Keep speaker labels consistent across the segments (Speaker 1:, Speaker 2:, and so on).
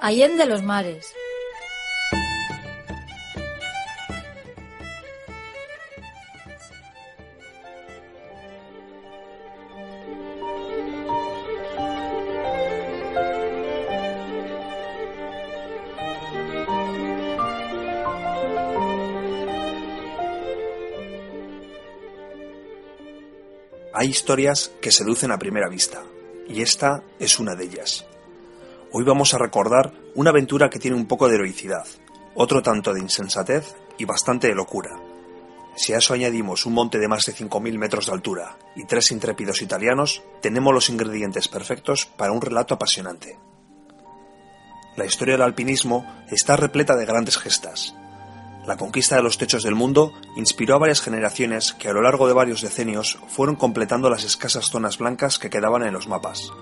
Speaker 1: Allende los mares.
Speaker 2: Hay historias que seducen a primera vista, y esta es una de ellas. Hoy vamos a recordar una aventura que tiene un poco de heroicidad, otro tanto de insensatez y bastante de locura. Si a eso añadimos un monte de más de 5.000 metros de altura y tres intrépidos italianos, tenemos los ingredientes perfectos para un relato apasionante. La historia del alpinismo está repleta de grandes gestas, la conquista de los techos del mundo inspiró a varias generaciones que a lo largo de varios decenios fueron completando las escasas zonas blancas que quedaban en los mapas.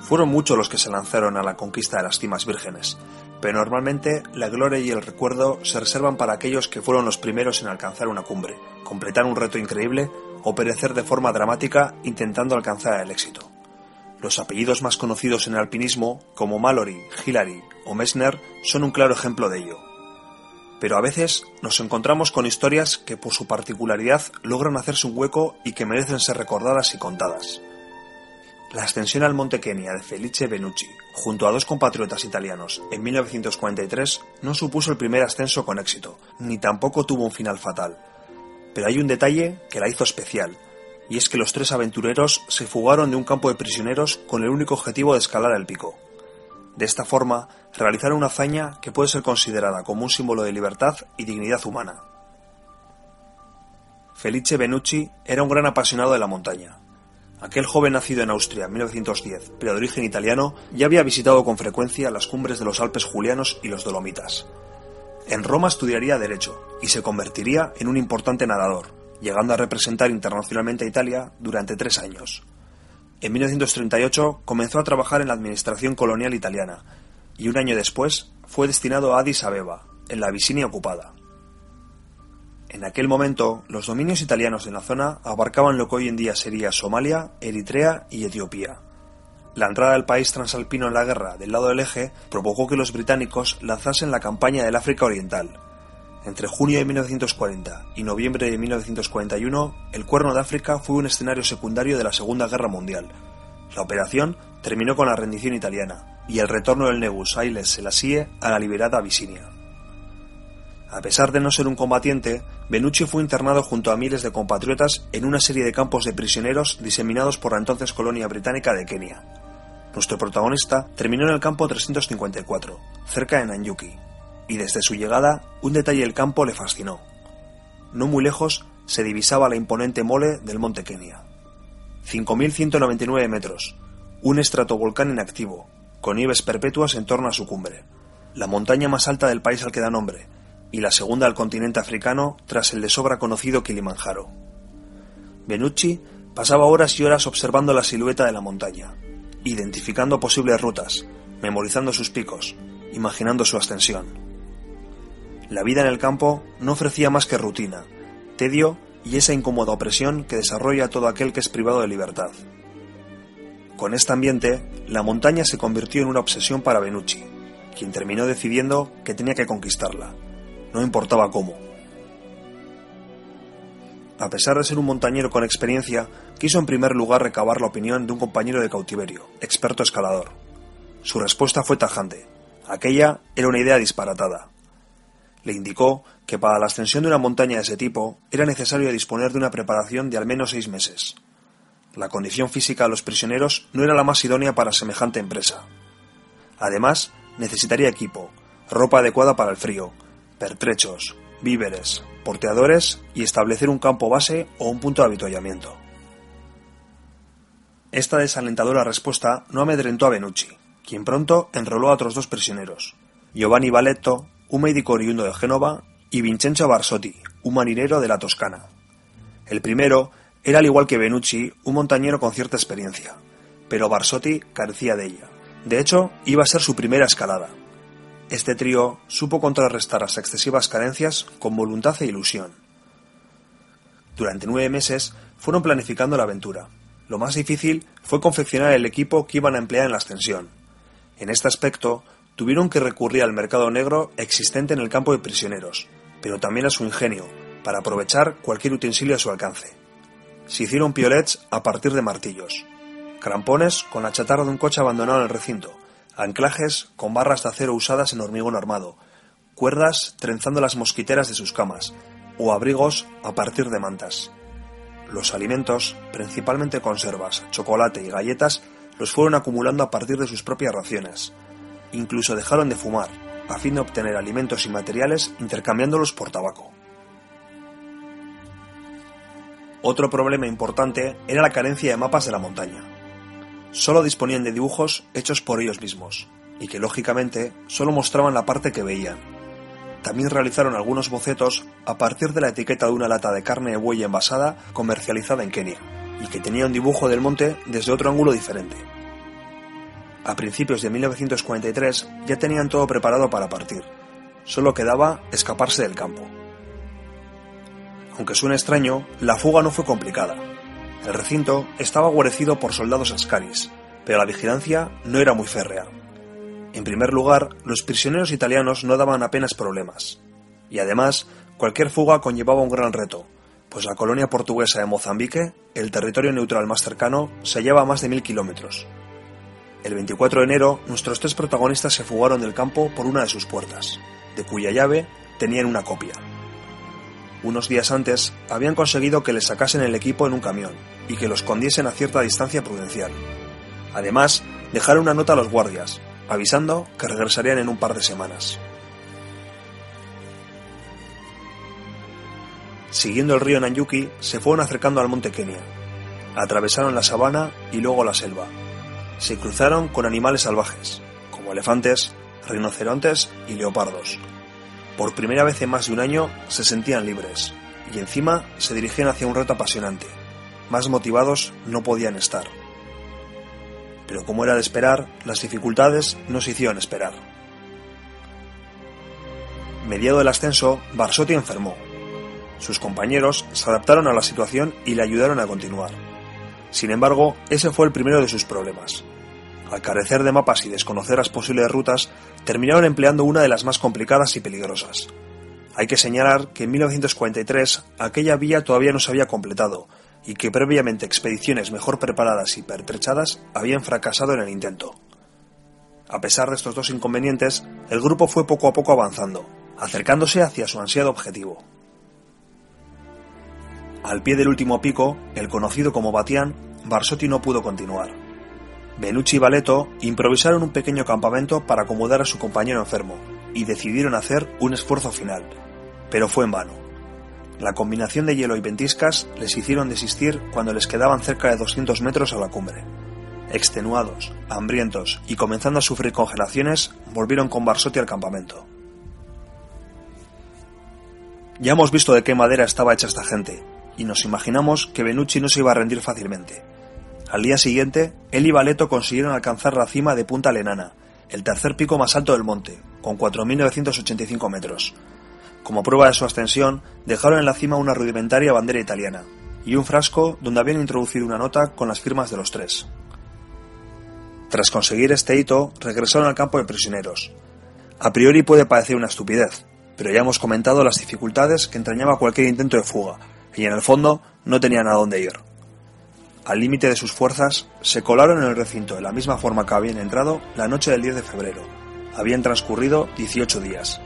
Speaker 2: Fueron muchos los que se lanzaron a la conquista de las cimas vírgenes, pero normalmente la gloria y el recuerdo se reservan para aquellos que fueron los primeros en alcanzar una cumbre, completar un reto increíble o perecer de forma dramática intentando alcanzar el éxito. Los apellidos más conocidos en el alpinismo, como Mallory, Hillary o Messner, son un claro ejemplo de ello pero a veces nos encontramos con historias que por su particularidad logran hacerse un hueco y que merecen ser recordadas y contadas. La ascensión al Monte Kenia de Felice Benucci, junto a dos compatriotas italianos, en 1943, no supuso el primer ascenso con éxito, ni tampoco tuvo un final fatal. Pero hay un detalle que la hizo especial, y es que los tres aventureros se fugaron de un campo de prisioneros con el único objetivo de escalar el pico. De esta forma, realizaron una hazaña que puede ser considerada como un símbolo de libertad y dignidad humana. Felice Benucci era un gran apasionado de la montaña. Aquel joven nacido en Austria en 1910, pero de origen italiano, ya había visitado con frecuencia las cumbres de los Alpes Julianos y los Dolomitas. En Roma estudiaría Derecho y se convertiría en un importante nadador, llegando a representar internacionalmente a Italia durante tres años. En 1938 comenzó a trabajar en la administración colonial italiana y un año después fue destinado a Addis Abeba, en la Abisinia ocupada. En aquel momento, los dominios italianos en la zona abarcaban lo que hoy en día sería Somalia, Eritrea y Etiopía. La entrada del país transalpino en la guerra del lado del eje provocó que los británicos lanzasen la campaña del África Oriental, entre junio de 1940 y noviembre de 1941, el Cuerno de África fue un escenario secundario de la Segunda Guerra Mundial. La operación terminó con la rendición italiana y el retorno del Negus Haile Selassie a la liberada Abisinia. A pesar de no ser un combatiente, Benucci fue internado junto a miles de compatriotas en una serie de campos de prisioneros diseminados por la entonces colonia británica de Kenia. Nuestro protagonista terminó en el campo 354, cerca de Nanyuki, y desde su llegada un detalle del campo le fascinó. No muy lejos se divisaba la imponente mole del monte Kenia. 5.199 metros, un estratovolcán inactivo, con nieves perpetuas en torno a su cumbre, la montaña más alta del país al que da nombre, y la segunda al continente africano tras el de sobra conocido Kilimanjaro. Benucci pasaba horas y horas observando la silueta de la montaña, identificando posibles rutas, memorizando sus picos, imaginando su ascensión. La vida en el campo no ofrecía más que rutina, tedio y esa incómoda opresión que desarrolla todo aquel que es privado de libertad. Con este ambiente, la montaña se convirtió en una obsesión para Benucci, quien terminó decidiendo que tenía que conquistarla, no importaba cómo. A pesar de ser un montañero con experiencia, quiso en primer lugar recabar la opinión de un compañero de cautiverio, experto escalador. Su respuesta fue tajante. Aquella era una idea disparatada. Le indicó que para la ascensión de una montaña de ese tipo era necesario disponer de una preparación de al menos seis meses. La condición física de los prisioneros no era la más idónea para semejante empresa. Además, necesitaría equipo, ropa adecuada para el frío, pertrechos, víveres, porteadores y establecer un campo base o un punto de avituallamiento. Esta desalentadora respuesta no amedrentó a Benucci, quien pronto enroló a otros dos prisioneros, Giovanni Valetto un médico oriundo de Génova, y Vincenzo Barsotti, un marinero de la Toscana. El primero era al igual que Benucci un montañero con cierta experiencia, pero Barsotti carecía de ella. De hecho, iba a ser su primera escalada. Este trío supo contrarrestar las excesivas carencias con voluntad e ilusión. Durante nueve meses fueron planificando la aventura. Lo más difícil fue confeccionar el equipo que iban a emplear en la ascensión. En este aspecto, tuvieron que recurrir al mercado negro existente en el campo de prisioneros, pero también a su ingenio, para aprovechar cualquier utensilio a su alcance. Se hicieron piolets a partir de martillos, crampones con la chatarra de un coche abandonado en el recinto, anclajes con barras de acero usadas en hormigón armado, cuerdas trenzando las mosquiteras de sus camas, o abrigos a partir de mantas. Los alimentos, principalmente conservas, chocolate y galletas, los fueron acumulando a partir de sus propias raciones. Incluso dejaron de fumar, a fin de obtener alimentos y materiales intercambiándolos por tabaco. Otro problema importante era la carencia de mapas de la montaña. Solo disponían de dibujos hechos por ellos mismos, y que lógicamente solo mostraban la parte que veían. También realizaron algunos bocetos a partir de la etiqueta de una lata de carne de buey envasada comercializada en Kenia, y que tenía un dibujo del monte desde otro ángulo diferente. A principios de 1943 ya tenían todo preparado para partir, solo quedaba escaparse del campo. Aunque suene extraño, la fuga no fue complicada. El recinto estaba guarecido por soldados ascaris, pero la vigilancia no era muy férrea. En primer lugar, los prisioneros italianos no daban apenas problemas. Y además, cualquier fuga conllevaba un gran reto, pues la colonia portuguesa de Mozambique, el territorio neutral más cercano, se hallaba a más de mil kilómetros. El 24 de enero, nuestros tres protagonistas se fugaron del campo por una de sus puertas, de cuya llave tenían una copia. Unos días antes habían conseguido que les sacasen el equipo en un camión y que lo escondiesen a cierta distancia prudencial. Además, dejaron una nota a los guardias, avisando que regresarían en un par de semanas. Siguiendo el río Nanyuki, se fueron acercando al monte Kenia. Atravesaron la sabana y luego la selva. Se cruzaron con animales salvajes, como elefantes, rinocerontes y leopardos, por primera vez en más de un año se sentían libres, y encima se dirigían hacia un reto apasionante. Más motivados no podían estar. Pero como era de esperar, las dificultades no se hicieron esperar. Mediado el ascenso, Barsotti enfermó. Sus compañeros se adaptaron a la situación y le ayudaron a continuar. Sin embargo, ese fue el primero de sus problemas. Al carecer de mapas y desconocer las posibles rutas, terminaron empleando una de las más complicadas y peligrosas. Hay que señalar que en 1943 aquella vía todavía no se había completado y que previamente expediciones mejor preparadas y pertrechadas habían fracasado en el intento. A pesar de estos dos inconvenientes, el grupo fue poco a poco avanzando, acercándose hacia su ansiado objetivo. Al pie del último pico, el conocido como Batián, Barsotti no pudo continuar Benucci y Valeto improvisaron un pequeño campamento para acomodar a su compañero enfermo y decidieron hacer un esfuerzo final, pero fue en vano. La combinación de hielo y ventiscas les hicieron desistir cuando les quedaban cerca de 200 metros a la cumbre. Extenuados, hambrientos y comenzando a sufrir congelaciones, volvieron con Barsotti al campamento. Ya hemos visto de qué madera estaba hecha esta gente, y nos imaginamos que Benucci no se iba a rendir fácilmente, al día siguiente, él y Valeto consiguieron alcanzar la cima de Punta Lenana, el tercer pico más alto del monte, con 4.985 metros. Como prueba de su ascensión, dejaron en la cima una rudimentaria bandera italiana y un frasco donde habían introducido una nota con las firmas de los tres. Tras conseguir este hito, regresaron al campo de prisioneros. A priori puede parecer una estupidez, pero ya hemos comentado las dificultades que entrañaba cualquier intento de fuga, y en el fondo no tenían a dónde ir al límite de sus fuerzas, se colaron en el recinto de la misma forma que habían entrado la noche del 10 de febrero. Habían transcurrido 18 días.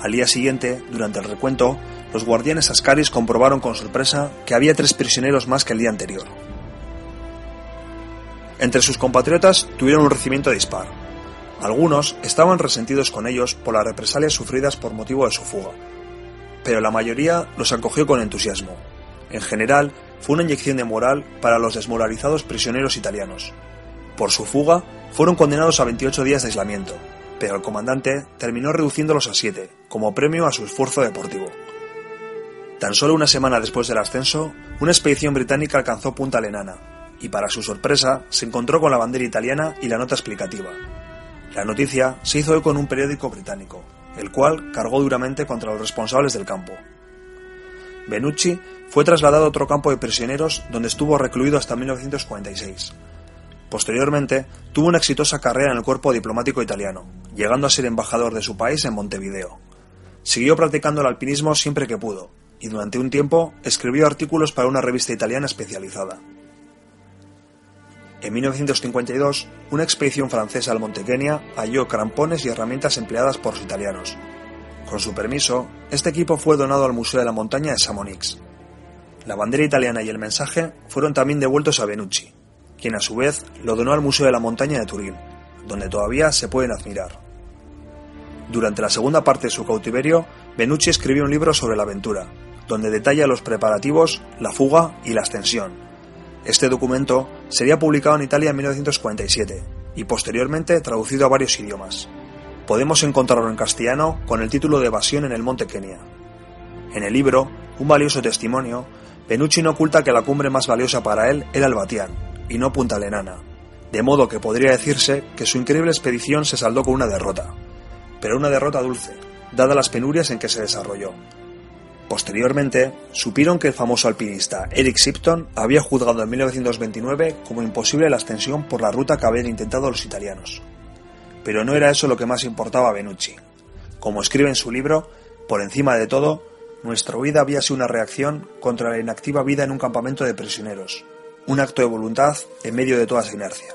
Speaker 2: Al día siguiente, durante el recuento, los guardianes ascaris comprobaron con sorpresa que había tres prisioneros más que el día anterior. Entre sus compatriotas tuvieron un recibimiento de disparo. Algunos estaban resentidos con ellos por las represalias sufridas por motivo de su fuga, pero la mayoría los acogió con entusiasmo. En general, fue una inyección de moral para los desmoralizados prisioneros italianos. Por su fuga, fueron condenados a 28 días de aislamiento, pero el comandante terminó reduciéndolos a 7, como premio a su esfuerzo deportivo. Tan solo una semana después del ascenso, una expedición británica alcanzó Punta Lenana, y para su sorpresa se encontró con la bandera italiana y la nota explicativa. La noticia se hizo eco en un periódico británico, el cual cargó duramente contra los responsables del campo. Benucci fue trasladado a otro campo de prisioneros donde estuvo recluido hasta 1946. Posteriormente, tuvo una exitosa carrera en el cuerpo diplomático italiano, llegando a ser embajador de su país en Montevideo. Siguió practicando el alpinismo siempre que pudo, y durante un tiempo escribió artículos para una revista italiana especializada. En 1952, una expedición francesa al Monte Kenia halló crampones y herramientas empleadas por los italianos. Con su permiso, este equipo fue donado al Museo de la Montaña de Chamonix. La bandera italiana y el mensaje fueron también devueltos a Benucci, quien a su vez lo donó al Museo de la Montaña de Turín, donde todavía se pueden admirar. Durante la segunda parte de su cautiverio, Benucci escribió un libro sobre la aventura, donde detalla los preparativos, la fuga y la ascensión. Este documento sería publicado en Italia en 1947 y posteriormente traducido a varios idiomas. Podemos encontrarlo en castellano con el título de Evasión en el Monte Kenia. En el libro, un valioso testimonio, Benucci no oculta que la cumbre más valiosa para él era el Batián, y no Punta Lenana, de modo que podría decirse que su increíble expedición se saldó con una derrota, pero una derrota dulce, dadas las penurias en que se desarrolló. Posteriormente, supieron que el famoso alpinista Eric Shipton había juzgado en 1929 como imposible la ascensión por la ruta que habían intentado los italianos. Pero no era eso lo que más importaba a Benucci. Como escribe en su libro, por encima de todo, nuestra huida había sido una reacción contra la inactiva vida en un campamento de prisioneros, un acto de voluntad en medio de toda esa inercia.